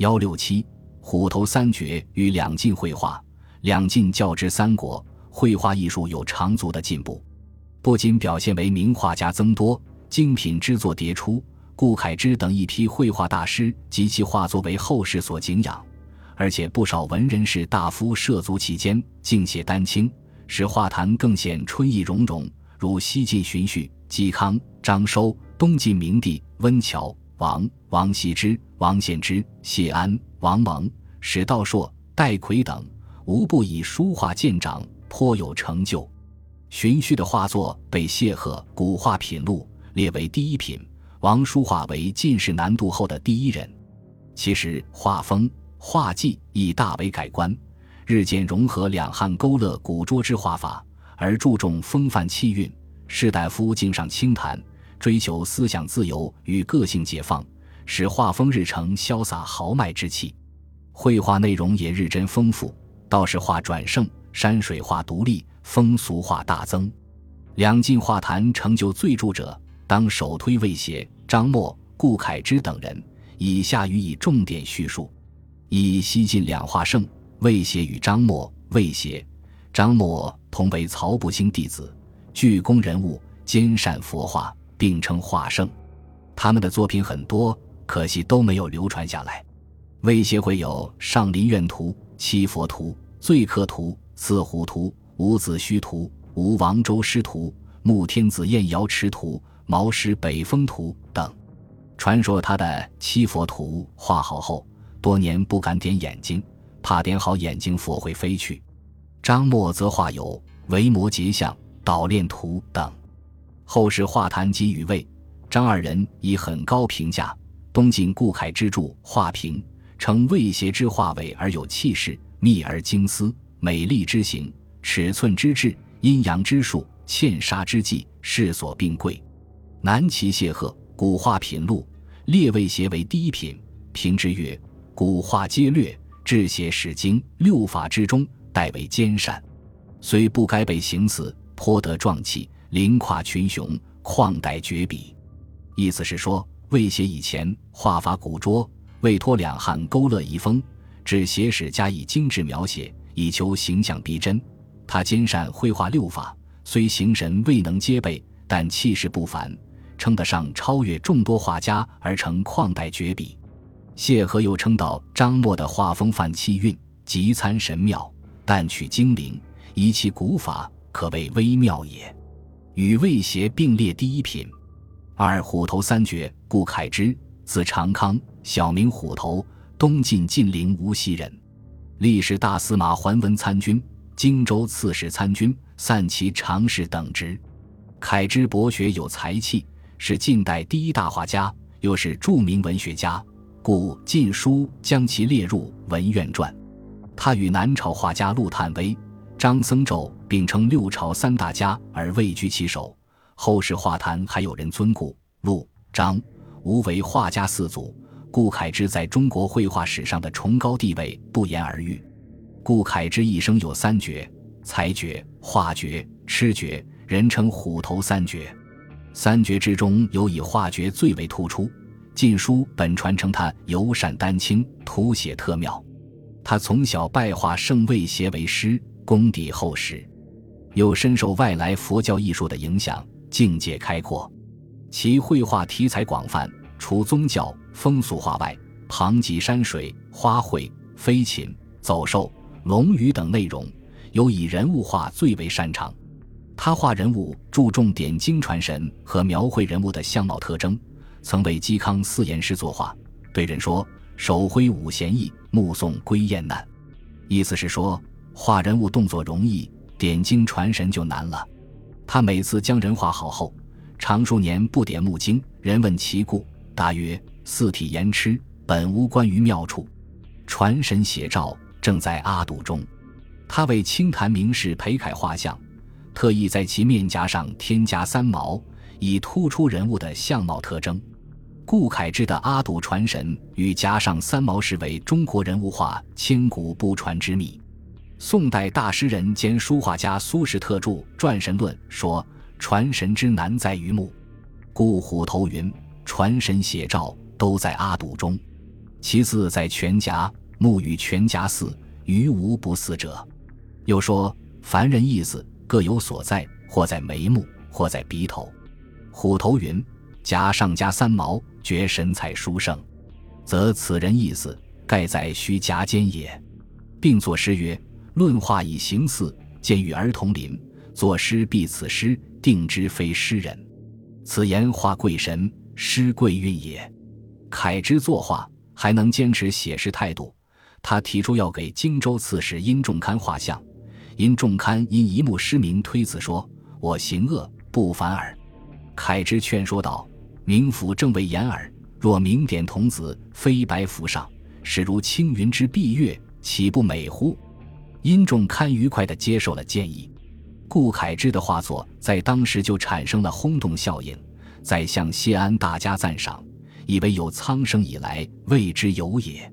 幺六七虎头三绝与两晋绘画，两晋较之三国，绘画艺术有长足的进步，不仅表现为名画家增多，精品之作迭出，顾恺之等一批绘画大师及其画作为后世所敬仰，而且不少文人士大夫涉足其间，尽写丹青，使画坛更显春意融融。如西晋荀彧、嵇康、张收；东晋明帝温峤、王王羲之、王献之、谢安、王蒙、史道硕、戴逵等，无不以书画见长，颇有成就。荀绪的画作被谢赫《古画品录》列为第一品，王书画为进士南渡后的第一人。其实画风、画技亦大为改观，日渐融合两汉勾勒古拙之画法。而注重风范气韵，士大夫敬上清谈，追求思想自由与个性解放，使画风日成潇洒豪迈之气。绘画内容也日臻丰富，道士画转盛，山水画独立，风俗画大增。两晋画坛成就最著者，当首推魏协、张默、顾恺之等人。以下予以重点叙述：以西晋两画圣魏协与张默、魏协。张默同为曹不兴弟子，具功人物，兼善佛画，并称画圣。他们的作品很多，可惜都没有流传下来。魏协会有《上林苑图》《七佛图》《醉客图》《四虎图》《伍子胥图》《吴王周师图》《穆天子宴瑶池图》《毛诗北风图》等。传说他的《七佛图》画好后，多年不敢点眼睛，怕点好眼睛佛会飞去。张默则画有《维摩诘像》《捣练图》等，后世画坛给予魏、张二人以很高评价。东晋顾恺之著《画评》，称魏协之画伟而有气势，密而精思，美丽之形，尺寸之质，阴阳之术，嵌沙之技，世所并贵。南齐谢赫《古画品录》列魏协为第一品，评之曰：“古画皆略，志写史经六法之中。”代为兼善，虽不该被刑死，颇得壮气，凌跨群雄，旷代绝笔。意思是说，魏协以前画法古拙，为托两汉勾勒遗风，指写史加以精致描写，以求形象逼真。他兼善绘画六法，虽形神未能皆备，但气势不凡，称得上超越众多画家而成旷代绝笔。谢和又称道张默的画风泛气韵，极参神妙。但取精灵，以其古法，可谓微妙也。与魏协并列第一品。二虎头三绝，顾恺之，字长康，小名虎头，东晋晋陵无锡人，历史大司马桓温参军、荆州刺史参军、散骑常侍等职。恺之博学有才气，是近代第一大画家，又是著名文学家，故《晋书》将其列入文苑传。他与南朝画家陆探微、张僧纣并称六朝三大家而位居其首，后世画坛还有人尊顾陆、张、吴为画家四祖。顾恺之在中国绘画史上的崇高地位不言而喻。顾恺之一生有三绝：才绝、画绝、痴绝，人称虎头三绝。三绝之中有以画绝最为突出，《晋书》本传称他尤善丹青，图写特妙。他从小拜画圣魏协为师，功底厚实，又深受外来佛教艺术的影响，境界开阔。其绘画题材广泛，除宗教、风俗画外，旁及山水、花卉、飞禽、走兽、龙鱼等内容，尤以人物画最为擅长。他画人物注重点睛传神和描绘人物的相貌特征，曾为嵇康四言诗作画，对人说。手挥五弦易，目送归雁难。意思是说，画人物动作容易，点睛传神就难了。他每次将人画好后，常数年不点目睛。人问其故，答曰：“四体言痴，本无关于妙处。传神写照正在阿堵中。”他为清谈名士裴楷画像，特意在其面颊上添加三毛，以突出人物的相貌特征。顾恺之的阿堵传神与加上三毛石为中国人物画千古不传之秘。宋代大诗人兼书画家苏轼特著《传神论》说：“传神之难在于目。”故虎头云：“传神写照都在阿堵中。”其字在全颊，目与全颊似，余无不似者。又说凡人意思各有所在，或在眉目，或在鼻头。虎头云：颊上加三毛，绝神采殊胜，则此人意思盖在须颊间也。并作诗曰：“论画以形似，见与儿童邻。作诗必此诗，定之非诗人。此言画贵神，诗贵韵也。”凯之作画还能坚持写实态度。他提出要给荆州刺史殷仲堪画像，殷仲堪因一目失明推辞说：“我行恶不凡耳。”凯之劝说道：“名府正为言耳，若明典童子，飞白浮上，实如青云之蔽月。”岂不美乎？殷仲堪愉快地接受了建议。顾恺之的画作在当时就产生了轰动效应，在向谢安大家赞赏，以为有苍生以来未之有也。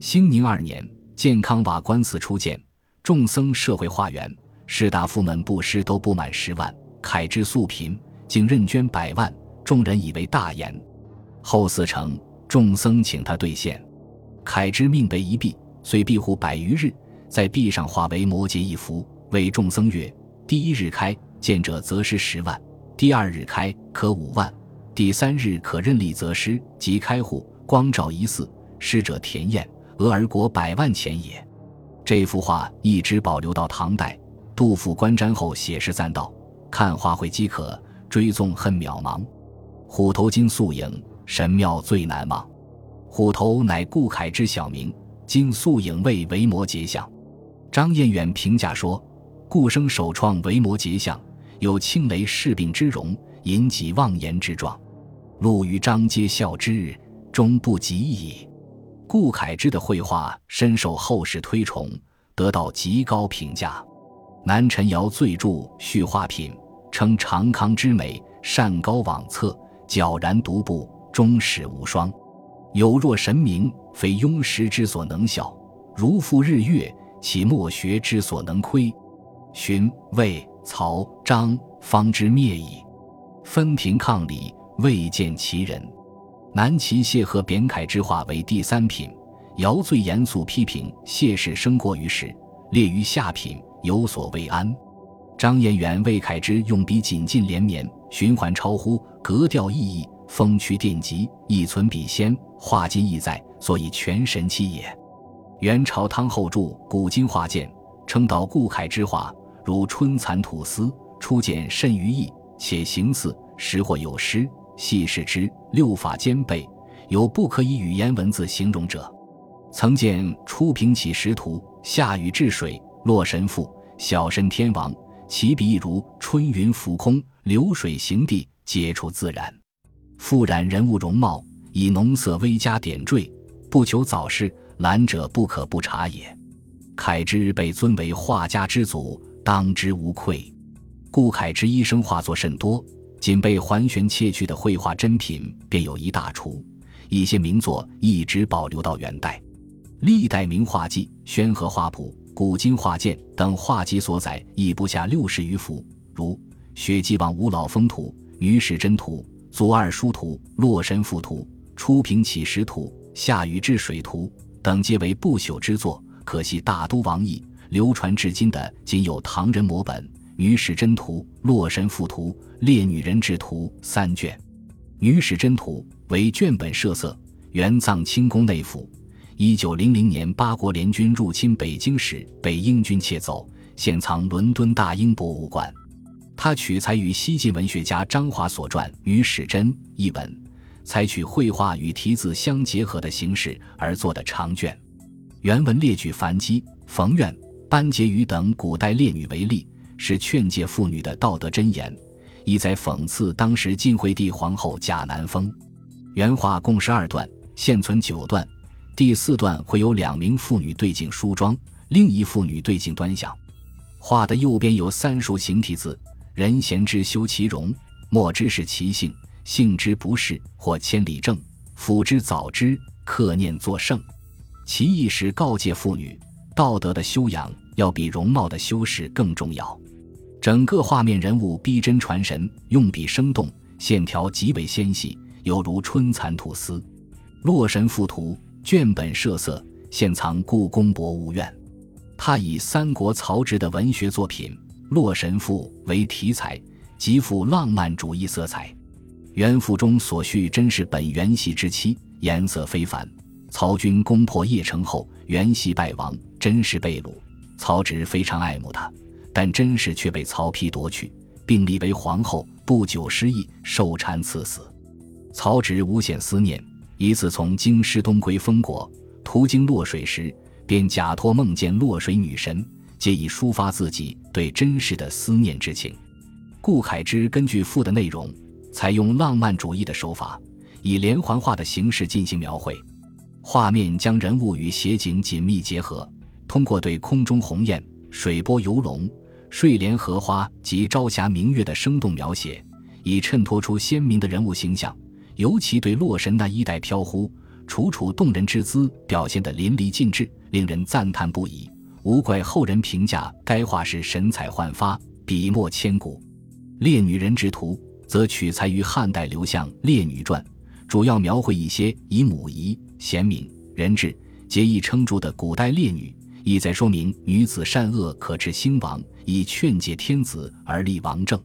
兴宁二年，建康瓦官寺初建，众僧社会化缘，士大夫们布施都不满十万。恺之素贫，竟任捐百万，众人以为大言。后寺成，众僧请他兑现，恺之命为一壁。遂庇护百余日，在壁上画为摩诘一幅，为众僧曰：“第一日开，见者则施十万；第二日开，可五万；第三日可任力则施，即开户光照一寺，施者田晏，俄而国百万钱也。”这幅画一直保留到唐代，杜甫观瞻后写诗赞道：“看画会饥渴，追踪恨渺茫。虎头金素影，神庙最难忘。虎头乃顾恺之小名。”金素影为维摩诘像，张彦远评价说：“顾生首创维摩诘像，有青雷噬病之容，引己妄言之状。陆与张皆笑之，终不及矣。”顾恺之的绘画深受后世推崇，得到极高评价。南陈尧最著《续画品》，称长康之美，善高往侧，皎然独步，终始无双。有若神明，非庸时之所能晓；如复日月，其莫学之所能窥。荀、魏、曹、张方之灭矣。分庭抗礼，未见其人。南齐谢赫贬楷之画为第三品。尧最严肃批评谢氏生过于时，列于下品，有所未安。张彦远为楷之用笔紧进连绵，循环超乎，格调熠熠。风趣电极，一存笔仙，画今亦在，所以全神气也。元朝汤后著《古今画鉴》，称道顾恺之画如春蚕吐丝，初见甚于意，且形似时或有诗。细视之，六法兼备，有不可以语言文字形容者。曾见《初平起石图》，下雨治水，洛神赋，小神天王，其笔如春云浮空，流水行地，皆出自然。复染人物容貌，以浓色微加点缀，不求早逝，览者不可不察也。恺之被尊为画家之祖，当之无愧。顾恺之一生画作甚多，仅被桓玄窃去的绘画珍品便有一大橱，一些名作一直保留到元代。历代名画记、宣和画谱、古今画鉴等画集所载亦不下六十余幅，如《雪霁望五老峰图》《女史箴图》。左二书图、洛神赋图、初平起石图、夏禹治水图等，皆为不朽之作。可惜大都亡佚，流传至今的仅有唐人摹本《女史箴图》《洛神赋图》《列女人志图》三卷。《女史箴图》为卷本设色，原藏清宫内府。一九零零年八国联军入侵北京时，被英军窃走，现藏伦敦大英博物馆。它取材于西晋文学家张华所传《女史箴》一文，采取绘画与题字相结合的形式而作的长卷。原文列举樊姬、冯苑、班婕妤等古代烈女为例，是劝诫妇女的道德箴言，意在讽刺当时晋惠帝皇后贾南风。原画共十二段，现存九段。第四段会有两名妇女对镜梳妆，另一妇女对镜端详。画的右边有三竖形体字。人贤之修其容，莫之是其性；性之不是，或千里正。辅之早知，克念作圣。其意是告诫妇女，道德的修养要比容貌的修饰更重要。整个画面人物逼真传神，用笔生动，线条极为纤细，犹如春蚕吐丝。洛神赋图卷本设色，现藏故宫博物院。他以三国曹植的文学作品《洛神赋》为题材，极富浪漫主义色彩。原赋中所叙真是本元系之妻，颜色非凡。曹军攻破邺城后，元系败亡，甄氏被掳。曹植非常爱慕她，但甄氏却被曹丕夺去，并立为皇后。不久失忆，受禅赐死。曹植无限思念，一次从京师东归封国，途经洛水时，便假托梦见洛水女神，借以抒发自己对甄氏的思念之情。顾恺之根据赋的内容，采用浪漫主义的手法，以连环画的形式进行描绘。画面将人物与写景紧密结合，通过对空中鸿雁、水波游龙、睡莲荷花及朝霞明月的生动描写，以衬托出鲜明的人物形象。尤其对洛神那衣带飘忽、楚楚动人之姿表现得淋漓尽致，令人赞叹不已。无怪后人评价该画是神采焕发、笔墨千古。《烈女人之图》则取材于汉代刘向《列女传》，主要描绘一些以母仪。贤明、仁智、节义称著的古代烈女，意在说明女子善恶可知兴亡，以劝诫天子而立王政。